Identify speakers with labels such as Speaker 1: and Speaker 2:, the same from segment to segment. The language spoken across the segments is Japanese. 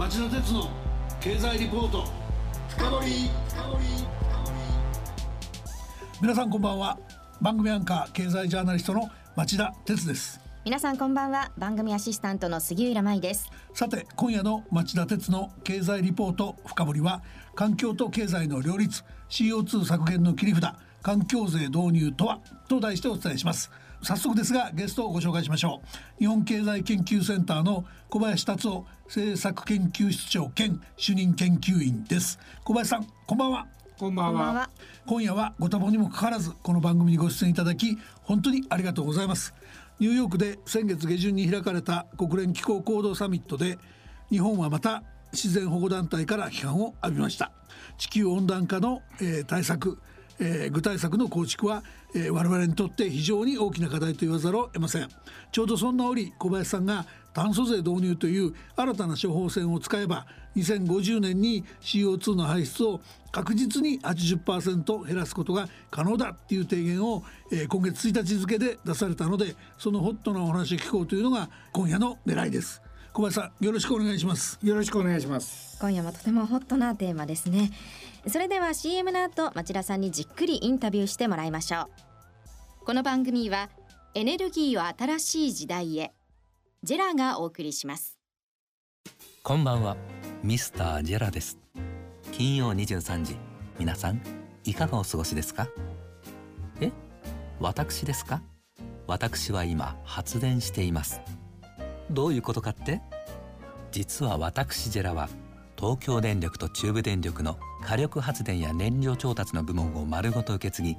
Speaker 1: 町田鉄の経済リポート。深掘皆さんこんばんは。番組アンカー経済ジャーナリストの町田鉄です。
Speaker 2: 皆さんこんばんは。番組アシスタントの杉浦舞です。
Speaker 1: さて今夜の町田鉄の経済リポート深掘りは環境と経済の両立 CO2 削減の切り札環境税導入とは？と題してお伝えします早速ですがゲストをご紹介しましょう。日本経済研究センターの小林達夫政策研究室長兼主任研究員です。小林さんこんばんは。
Speaker 3: こんばんは。
Speaker 1: 今夜はご多忙にもかかわらずこの番組にご出演いただき本当にありがとうございます。ニューヨークで先月下旬に開かれた国連気候行動サミットで日本はまた自然保護団体から批判を浴びました。地球温暖化の、えー、対策えー、具体策の構築は、えー、我々にとって非常に大きな課題と言わざるを得ません。ちょうどそんな折小林さんが炭素税導入という新たな処方箋を使えば2050年に CO2 の排出を確実に80%減らすことが可能だっていう提言を、えー、今月1日付で出されたのでそのホットなお話を聞こうというのが今夜の狙いです。小林さんよろしくお願いします。
Speaker 3: よろしくお願いします。
Speaker 2: 今夜もとてもホットなテーマですね。それでは CM の後町田さんにじっくりインタビューしてもらいましょう。この番組はエネルギーを新しい時代へジェラがお送りします。
Speaker 4: こんばんはミスタージェラです。金曜23時皆さんいかがお過ごしですか？え？私ですか？私は今発電していますどういうことかって？実は私ジェラは東京電力と中部電力の火力発電や燃料調達の部門を丸ごと受け継ぎ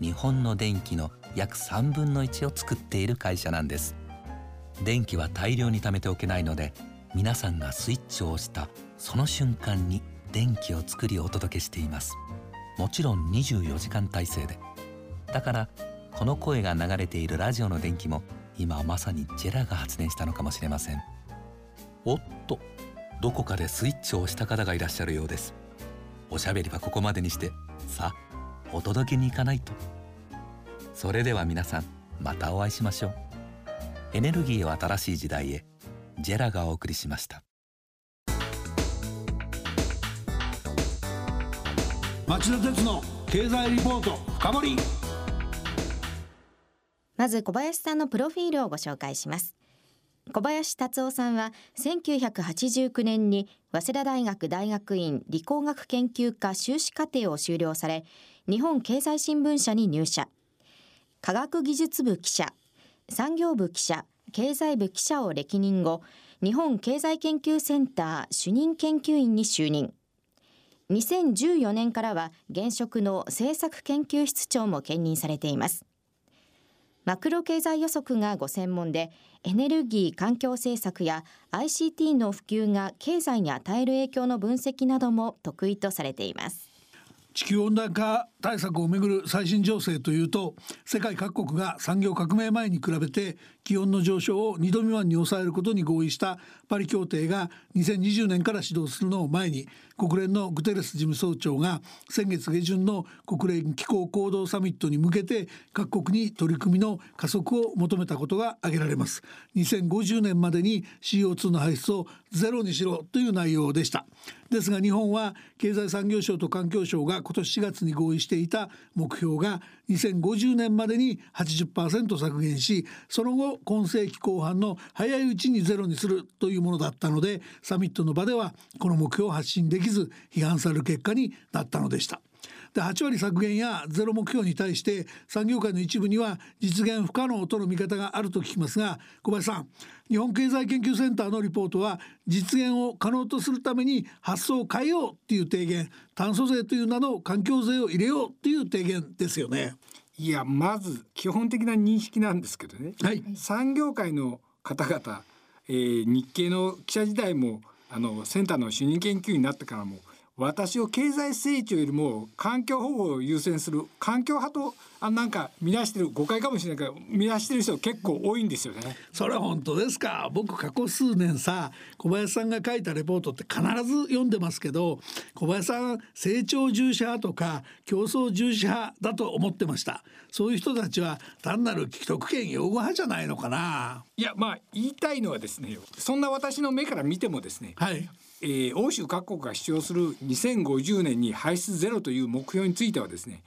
Speaker 4: 日本の電気の約3分の1を作っている会社なんです。電気は大量に貯めておけないので皆さんがスイッチを押したその瞬間に電気を作りお届けしています。もちろん24時間体制で。だからこの声が流れているラジオの電気も今まさにジェラが発電したのかもしれません。おっとどこかでスイッチを押した方がいらっしゃるようです。おしゃべりはここまでにして。さあお届けに行かないと。それでは皆さんまたお会いしましょう。エネルギーを新しい時代へ。ジェラがお送りしました。
Speaker 1: 町田鉄の経済リポート深掘
Speaker 2: まず小林さんのプロフィールをご紹介します。小林達夫さんは1989年に早稲田大学大学院理工学研究科修士課程を修了され日本経済新聞社に入社。科学技術部記者。産業部記者。経済部記者を歴任後日本経済研究センター主任研究員に就任。2014年からは現職の政策研究室長も兼任されています。マクロ経済予測がご専門でエネルギー環境政策や ICT の普及が経済に与える影響の分析なども得意とされています。
Speaker 1: 地球温暖化対策をめぐる最新情勢というと世界各国が産業革命前に比べて気温の上昇を2度未満に抑えることに合意したパリ協定が2020年から始動するのを前に国連のグテレス事務総長が先月下旬の国連気候行動サミットに向けて各国に取り組みの加速を求めたことが挙げられます。2050年までに CO2 の排出をゼロにしろという内容でした。ですが日本は経済産業省と環境省が今年4月に合意してていた目標が2050年までに80%削減しその後今世紀後半の早いうちにゼロにするというものだったのでサミットの場ではこの目標を発信できず批判される結果になったのでした。で8割削減やゼロ目標に対して産業界の一部には実現不可能との見方があると聞きますが小林さん日本経済研究センターのリポートは実現を可能とするために発想を変えようっていう提言炭素税という名の環境税を入れようっていう提言ですよね。
Speaker 3: いやまず基本的な認識なんですけどね、はい、産業界の方々、えー、日経の記者時代もあのセンターの主任研究員になってからも私を経済成長よりも環境保護を優先する環境派とあなんか見出してる誤解かもしれないけど見出してる人結構多いんですよね。
Speaker 1: それは本当ですか？僕過去数年さ小林さんが書いたレポートって必ず読んでますけど小林さん成長重視派とか競争重視派だと思ってました。そういう人たちは単なる既得権擁護派じゃないのかな？
Speaker 3: いやまあ言いたいのはですねそんな私の目から見てもですね、はい、えー、欧州各国が主張する2050年に排出ゼロという目標についてはですね、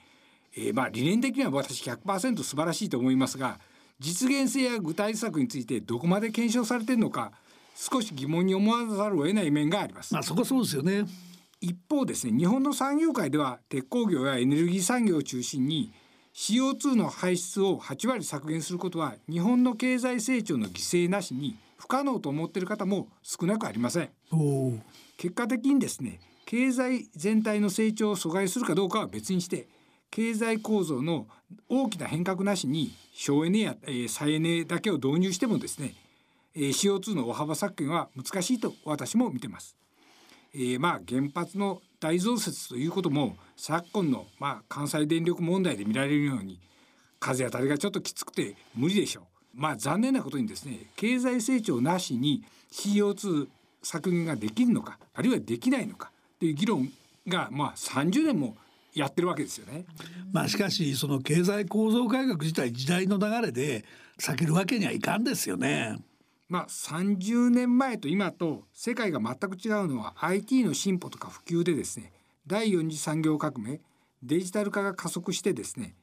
Speaker 3: えー、まあ理念的には私100%素晴らしいと思いますが実現性や具体策についてどこまで検証されているのか少し疑問に思わざるを得ない面があります。
Speaker 1: まあそこそうですよね。
Speaker 3: 一方ですね日本の産業界では鉄鋼業やエネルギー産業を中心に CO2 の排出を8割削減することは日本の経済成長の犠牲なしに不可能と思っている方も少なくありません。結果的にですね経済全体の成長を阻害するかどうかは別にして経済構造の大きな変革なしに省エネや、えー、再エネだけを導入してもですね、えー、CO2 の大幅削減は難しいと私も見てます。えー、まあ原発の大増設ということも昨今の、まあ、関西電力問題で見られるように風当たりがちょっときつくて無理でしょう。まあ残念なことにですね経済成長なしに CO2 削減ができるのかあるいはできないのかという議論がまあ30年もやってるわけですよね。
Speaker 1: まあしかしその経済構造改革自体時代の流れで避けるわけにはいかんですよね。
Speaker 3: まあ30年前と今と世界が全く違うのは IT の進歩とか普及でですね第4次産業革命デジタル化が加速してですね、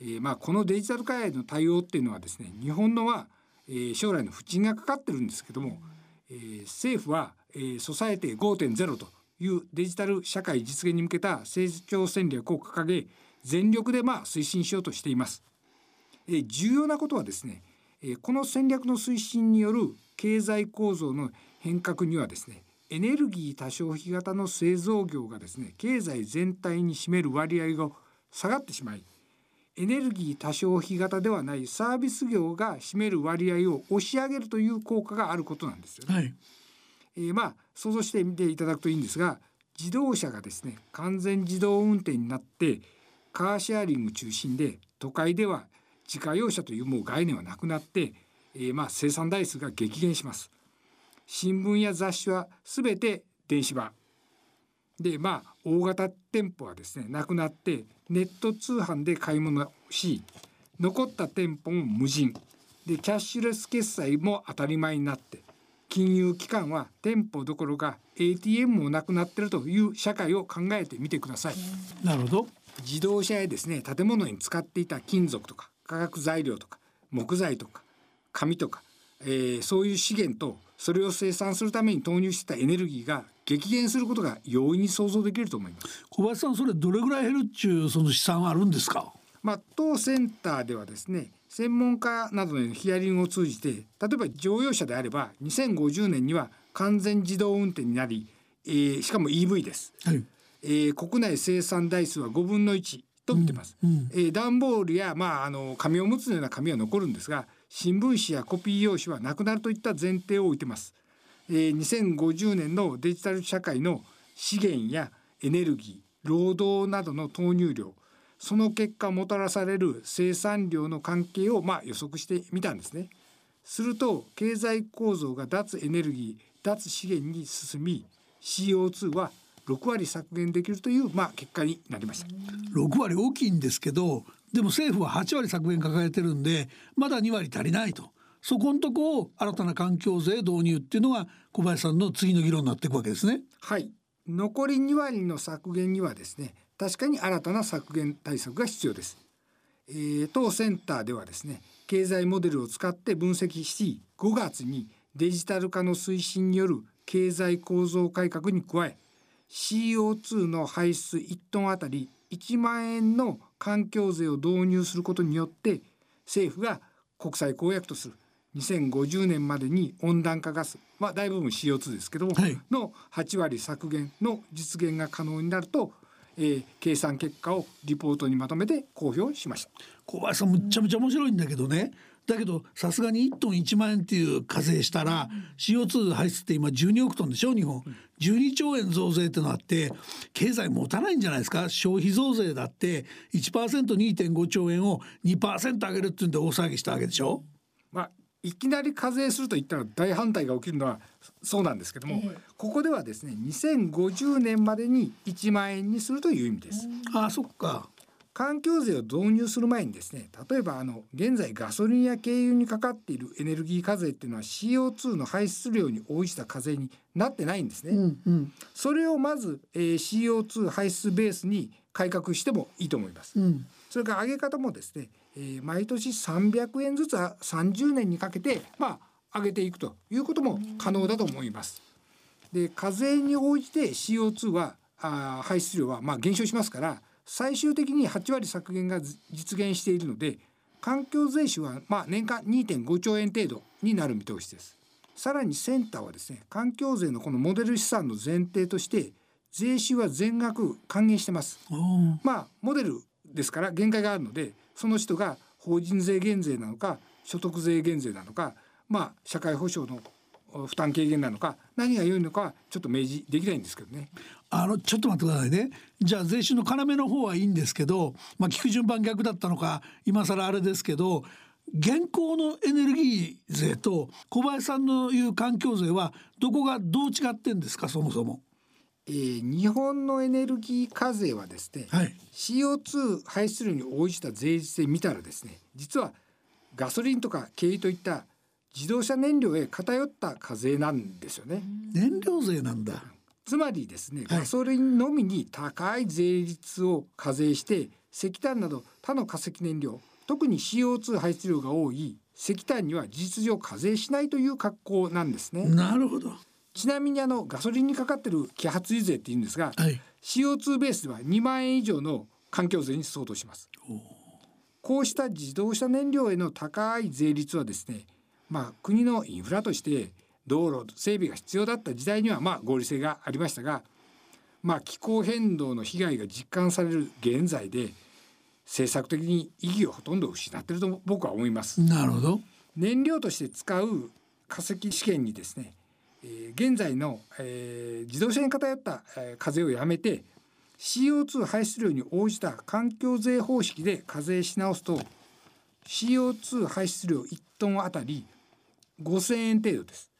Speaker 3: えー、まあこのデジタル化への対応っていうのはですね日本のは、えー、将来の不沈がかかってるんですけども、えー、政府は、えー、ソサエティ5.0というデジタル社会実現に向けた成長戦略を掲げ全力でまあ推進しようとしています。え重要なことはですねえこの戦略の推進による経済構造の変革にはですねエネルギー多消費型の製造業がですね経済全体に占める割合が下がってしまいエネルギー多消費型ではないサービス業が占める割合を押し上げるという効果があることなんですよね。はいえー、まあ想像してみていただくといいんですが自動車がですね完全自動運転になってカーシェアリング中心で都会では自家用車というもう概念はなくなって、えー、まあ生産台数が激減します。新聞や雑誌はすべて電子版でまあ大型店舗はですねなくなってネット通販で買い物し残った店舗も無人でキャッシュレス決済も当たり前になって金融機関は店舗どころか ATM もなくなってるという社会を考えてみてください。
Speaker 1: なるほど
Speaker 3: 自動車やですね建物に使っていた金属とか化学材料とか木材とか紙とか、えー、そういう資源とそれを生産するために投入してたエネルギーが激減することが容易に想像できると思います。
Speaker 1: 小林さんそれどれぐらい減るっちゅうその試算はあるんですか？
Speaker 3: まあ当センターではですね専門家などのヒアリングを通じて例えば乗用車であれば2050年には完全自動運転になり、えー、しかも EV です、はい、えー、国内生産台数は5分の1と見てます、うんうん、えー、段ボールや、まあ、あの紙おむつのような紙は残るんですが新聞紙やコピー用紙はなくなるといった前提を置いてます、えー、2050年のデジタル社会の資源やエネルギー労働などの投入量その結果もたらされる生産量の関係をまあ予測してみたんですね。すると経済構造が脱エネルギー脱資源に進み CO2 は6割削減できるというまあ結果になりました。
Speaker 1: 6割大きいんですけどでも政府は8割削減抱えてるんでまだ2割足りないと。そこのとこを新たな環境税導入っていうのが小林さんの次の議論になっていくわけですね。
Speaker 3: はい残り2割の削減にはですね確かに新たな削減対策が必要です。えー、当センターではですね経済モデルを使って分析し5月にデジタル化の推進による経済構造改革に加え CO2 の排出1トンあたり1万円の環境税を導入することによって政府が国際公約とする2050年までに温暖化ガス、まあ、大部分 CO2 ですけども、はい、の8割削減の実現が可能になるとえー、計算結果をリポートにまとめて公表しました。
Speaker 1: 小林さんむっちゃむちゃ面白いんだけどね。だけどさすがに1トン1万円っていう課税したら CO2 排出って今12億トンでしょ日本。12兆円増税ってのあって経済持たないんじゃないですか？消費増税だって 1%2.5 兆円を2%上げるっていうんで大騒ぎしたわけでしょ？
Speaker 3: まあいきなり課税すると言ったら大反対が起きるのはそうなんですけども、えー、ここではですね2050年までに1万円にするという意味です。
Speaker 1: あそっか
Speaker 3: 環境税を導入する前にですね例えばあの現在ガソリンや軽油にかかっているエネルギー課税っていうのは CO2 の排出量に応じた課税になってないんですね。うんうん、それをまず、えー、CO2 排出ベースに改革してもいいと思います。うん、それから上げ方もですね、えー、毎年300円ずつ30年にかけてまあ上げていくということも可能だと思います。で課税に応じて CO2 はあ排出量はまあ減少しますから最終的に8割削減が実現しているので環境税収はまあ年間2.5兆円程度になる見通しです。さらにセンターはですね環境税のこのモデル資産の前提として税収は全額還元してます。まあモデルですから限界があるのでその人が法人税減税なのか所得税減税なのかまあ社会保障の負担軽減なのか何が良いのかちょっと明示できないんですけどね。
Speaker 1: あのちょっと待ってくださいねじゃあ税収の要の方はいいんですけど、まあ、聞く順番逆だったのか今更あれですけど現行のエネルギー税と小林さんの言う環境税はどこがどう違ってんですかそもそも。
Speaker 3: えー、日本のエネルギー課税はですね、はい、CO2 排出量に応じた税率で見たらですね実はガソリンとか軽油といった自動車燃料へ偏った課税なんですよね。
Speaker 1: 燃料税なんだ。
Speaker 3: つまりですね、ガソリンのみに高い税率を課税して石炭など他の化石燃料特に CO2 排出量が多い石炭には事実上課税しないという格好なんですね。
Speaker 1: なるほど。
Speaker 3: ちなみにあのガソリンにかかってる揮発油税って言うんですが、はい、CO2 ベースでは2万円以上の環境税に相当します。こうした自動車燃料への高い税率はですねまあ、国のインフラとして道路整備が必要だった時代にはまあ合理性がありましたが、まあ、気候変動の被害が実感される現在で政策的に意義をほとんど失っていると僕は思います。
Speaker 1: なるほど
Speaker 3: 燃料として使う化石試験にですね、えー、現在の、えー、自動車に偏った、えー、課税をやめて CO2 排出量に応じた環境税方式で課税し直すと CO2 排出量1トンあたり5,000円程度です。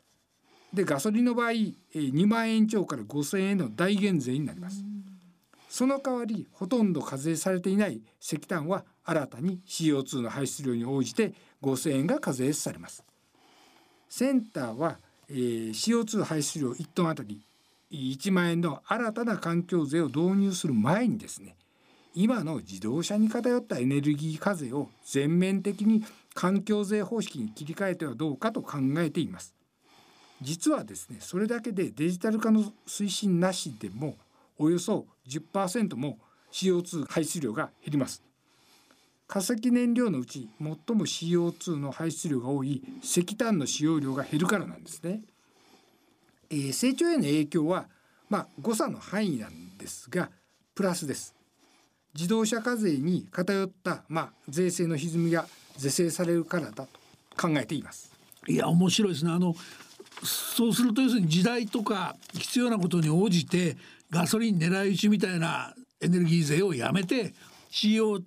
Speaker 3: でガソリンの場合2万円超から5,000円の大減税になります。その代わりほとんど課税されていない石炭は新たに CO2 の排出量に応じて5,000円が課税されます。センターは、えー、CO2 排出量1トンあたり1万円の新たな環境税を導入する前にですね今の自動車に偏ったエネルギー課税を全面的に環境税方式に切り替えてはどうかと考えています。実はですねそれだけでデジタル化の推進なしでもおよそ10%も CO2 排出量が減ります。化石燃料のうち最も CO2 の排出量が多い石炭の使用量が減るからなんですね、えー、成長への影響はまあ誤差の範囲なんですがプラスです。自動車課税に偏った、まあ、税制の歪みが是正されるからだと考えています。
Speaker 1: いや面白いですねあのそうすると要するに時代とか必要なことに応じてガソリン狙い撃ちみたいなエネルギー税をやめて CO2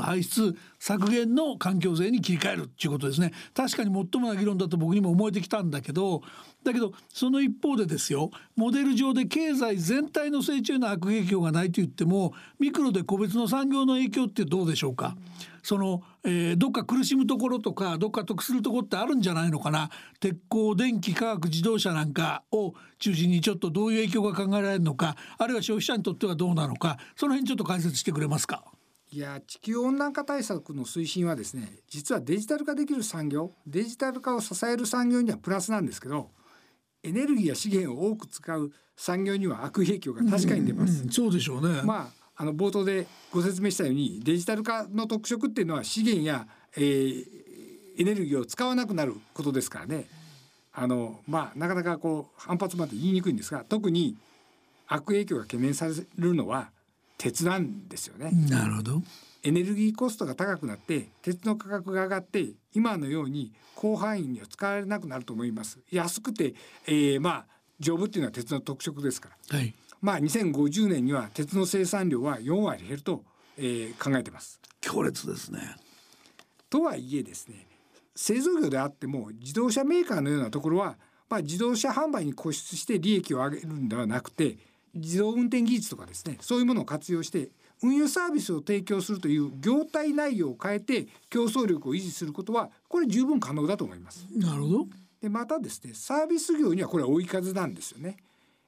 Speaker 1: 排出削減の環境税に切り替えるっていうことですね。確かに最もな議論だと僕にも思えてきたんだけどだけどその一方でですよモデル上で経済全体の成長への悪影響がないと言ってもミクロで個別の産業の影響ってどうでしょうか、その、えー、どっか苦しむところとかどっか得するところってあるんじゃないのかな。鉄鋼電気化学自動車なんかを中心にちょっとどういう影響が考えられるのかあるいは消費者にとってはどうなのかその辺ちょっと解説してくれますか。
Speaker 3: いや地球温暖化対策の推進はですね実はデジタル化できる産業デジタル化を支える産業にはプラスなんですけどエネルギーや資源を多く使う産業には悪影響が確かに出ます。
Speaker 1: うんうん、そうでしょうね。
Speaker 3: まああの冒頭でご説明したようにデジタル化の特色っていうのは資源や、えー、エネルギーを使わなくなることですからね。あのまあなかなかこう反発まで言いにくいんですが特に悪影響が懸念されるのは鉄なんですよね。
Speaker 1: なるほど。
Speaker 3: エネルギーコストが高くなって鉄の価格が上がって今のように広範囲には使われなくなると思います。安くて、えー、まあ丈夫っていうのは鉄の特色ですから、はい、まあ2050年には鉄の生産量は4割減ると、えー、考えてます。
Speaker 1: 強烈ですね。
Speaker 3: とはいえですね製造業であっても自動車メーカーのようなところは、まあ、自動車販売に固執して利益を上げるんではなくて自動運転技術とかですねそういうものを活用して運輸サービスを提供するという業態内容を変えて競争力を維持することはこれ十分可能だと思います。
Speaker 1: なるほど
Speaker 3: でまたですねサービス業にはこれは追い風なんですよね。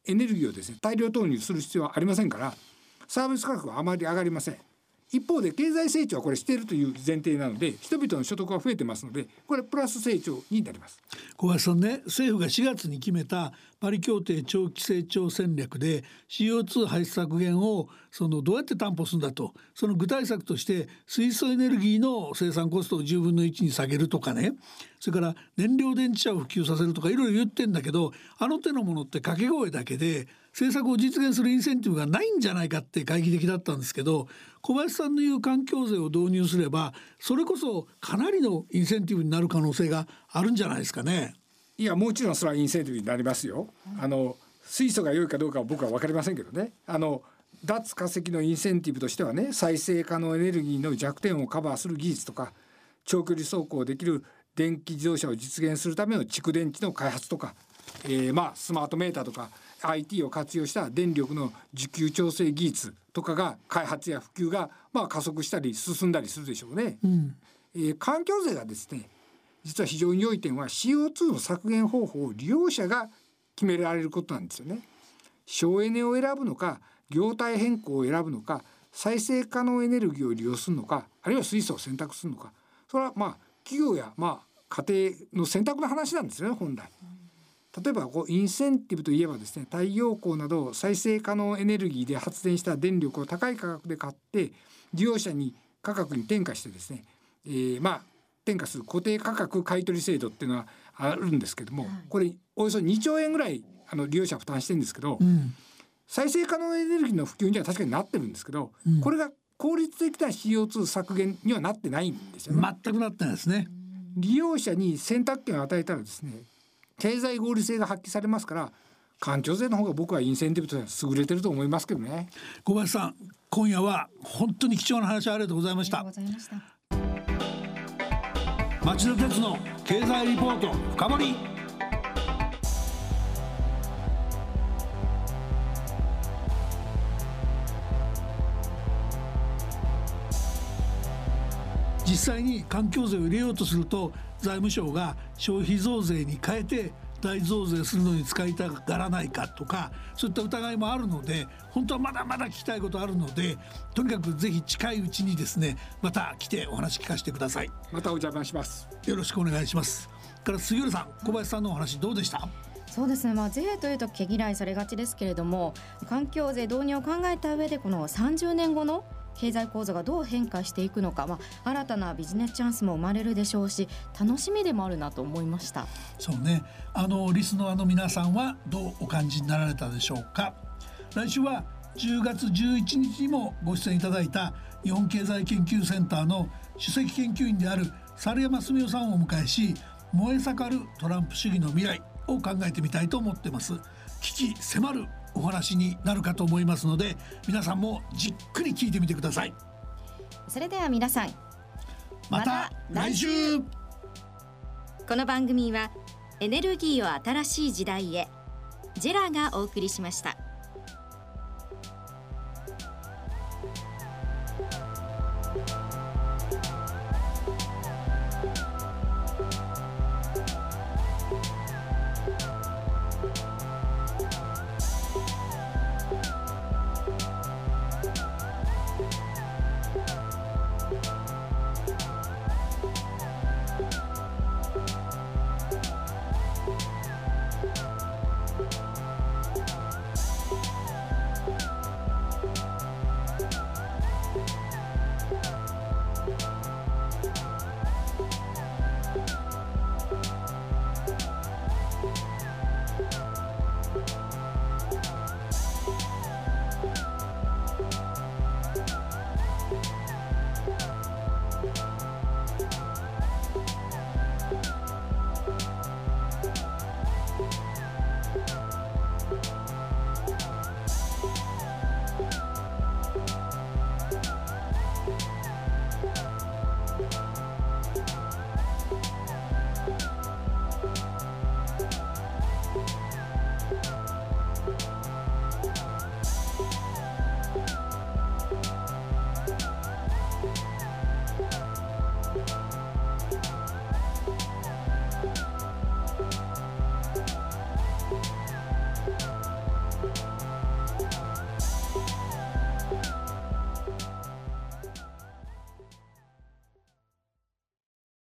Speaker 3: エネルギーをですね大量投入する必要はありませんからサービス価格はあまり上がりません。一方で経済成長はこれしているという前提なので人々の所得が増えてますのでこれプラス成長になります。
Speaker 1: 小林さんね政府が4月に決めたパリ協定長期成長戦略で CO2 排出削減をそのどうやって担保するんだとその具体策として水素エネルギーの生産コストを10分の1に下げるとかねそれから燃料電池車を普及させるとかいろいろ言ってんだけどあの手のものって掛け声だけで政策を実現するインセンティブがないんじゃないかって懐疑的だったんですけど小林さんの言う環境税を導入すればそれこそかなりのインセンティブになる可能性があるんじゃないですかね。
Speaker 3: いやもちろんそれはインセンティブになりますよ。あの水素が良いかどうかは僕は分かりませんけどね。あの脱化石のインセンティブとしてはね再生可能エネルギーの弱点をカバーする技術とか長距離走行できる電気自動車を実現するための蓄電池の開発とか、えー、まあスマートメーターとか IT を活用した電力の需給調整技術とかが開発や普及がまあ加速したり進んだりするでしょうね。うん、えー、環境税がですね実は非常に良い点は CO2 の削減方法を利用者が決められることなんですよね。省エネを選ぶのか業態変更を選ぶのか再生可能エネルギーを利用するのかあるいは水素を選択するのかそれはまあ企業やまあ家庭の選択の話なんですね本来。例えばこうインセンティブといえばですね太陽光など再生可能エネルギーで発電した電力を高い価格で買って利用者に価格に転嫁してですね、えー、まあ転嫁する固定価格買取制度っていうのはあるんですけども、これおよそ2兆円ぐらいあの利用者負担してるんですけど、うん、再生可能エネルギーの普及には確かになってるんですけど、うん、これが効率的な CO2 削減にはなってないんですよね。
Speaker 1: 全くなってないですね。
Speaker 3: 利用者に選択権を与えたらですね経済合理性が発揮されますから環境税の方が僕はインセンティブとしては優れてると思いますけどね。
Speaker 1: 小林さん今夜は本当に貴重な話ありがとうございました。町田鉄の経済リポート深掘り。実際に環境税を入れようとすると財務省が消費増税に変えて大増税するのに使いたがらないかとかそういった疑いもあるので本当はまだまだ聞きたいことあるのでとにかくぜひ近いうちにですねまた来てお話聞かせてください。
Speaker 3: またお邪魔します。
Speaker 1: よろしくお願いします。から杉浦さん小林さんのお話どうでした？
Speaker 2: そうですね、まあ、税というと毛嫌いされがちですけれども環境税導入を考えた上でこの30年後の経済構造がどう変化していくのか、まあ、新たなビジネスチャンスも生まれるでしょうし楽しみでもあるなと思いました。
Speaker 1: そうね。あのリスナーの皆さんはどうお感じになられたでしょうか？来週は10月11日にもご出演いただいた日本経済研究センターの首席研究員である猿山澄夫さんをお迎えし燃え盛るトランプ主義の未来を考えてみたいと思ってます。危機迫るお話になるかと思いますので皆さんもじっくり聞いてみてください
Speaker 2: それでは皆さん
Speaker 1: また来週
Speaker 2: この番組はエネルギーを新しい時代へジェラがお送りしました。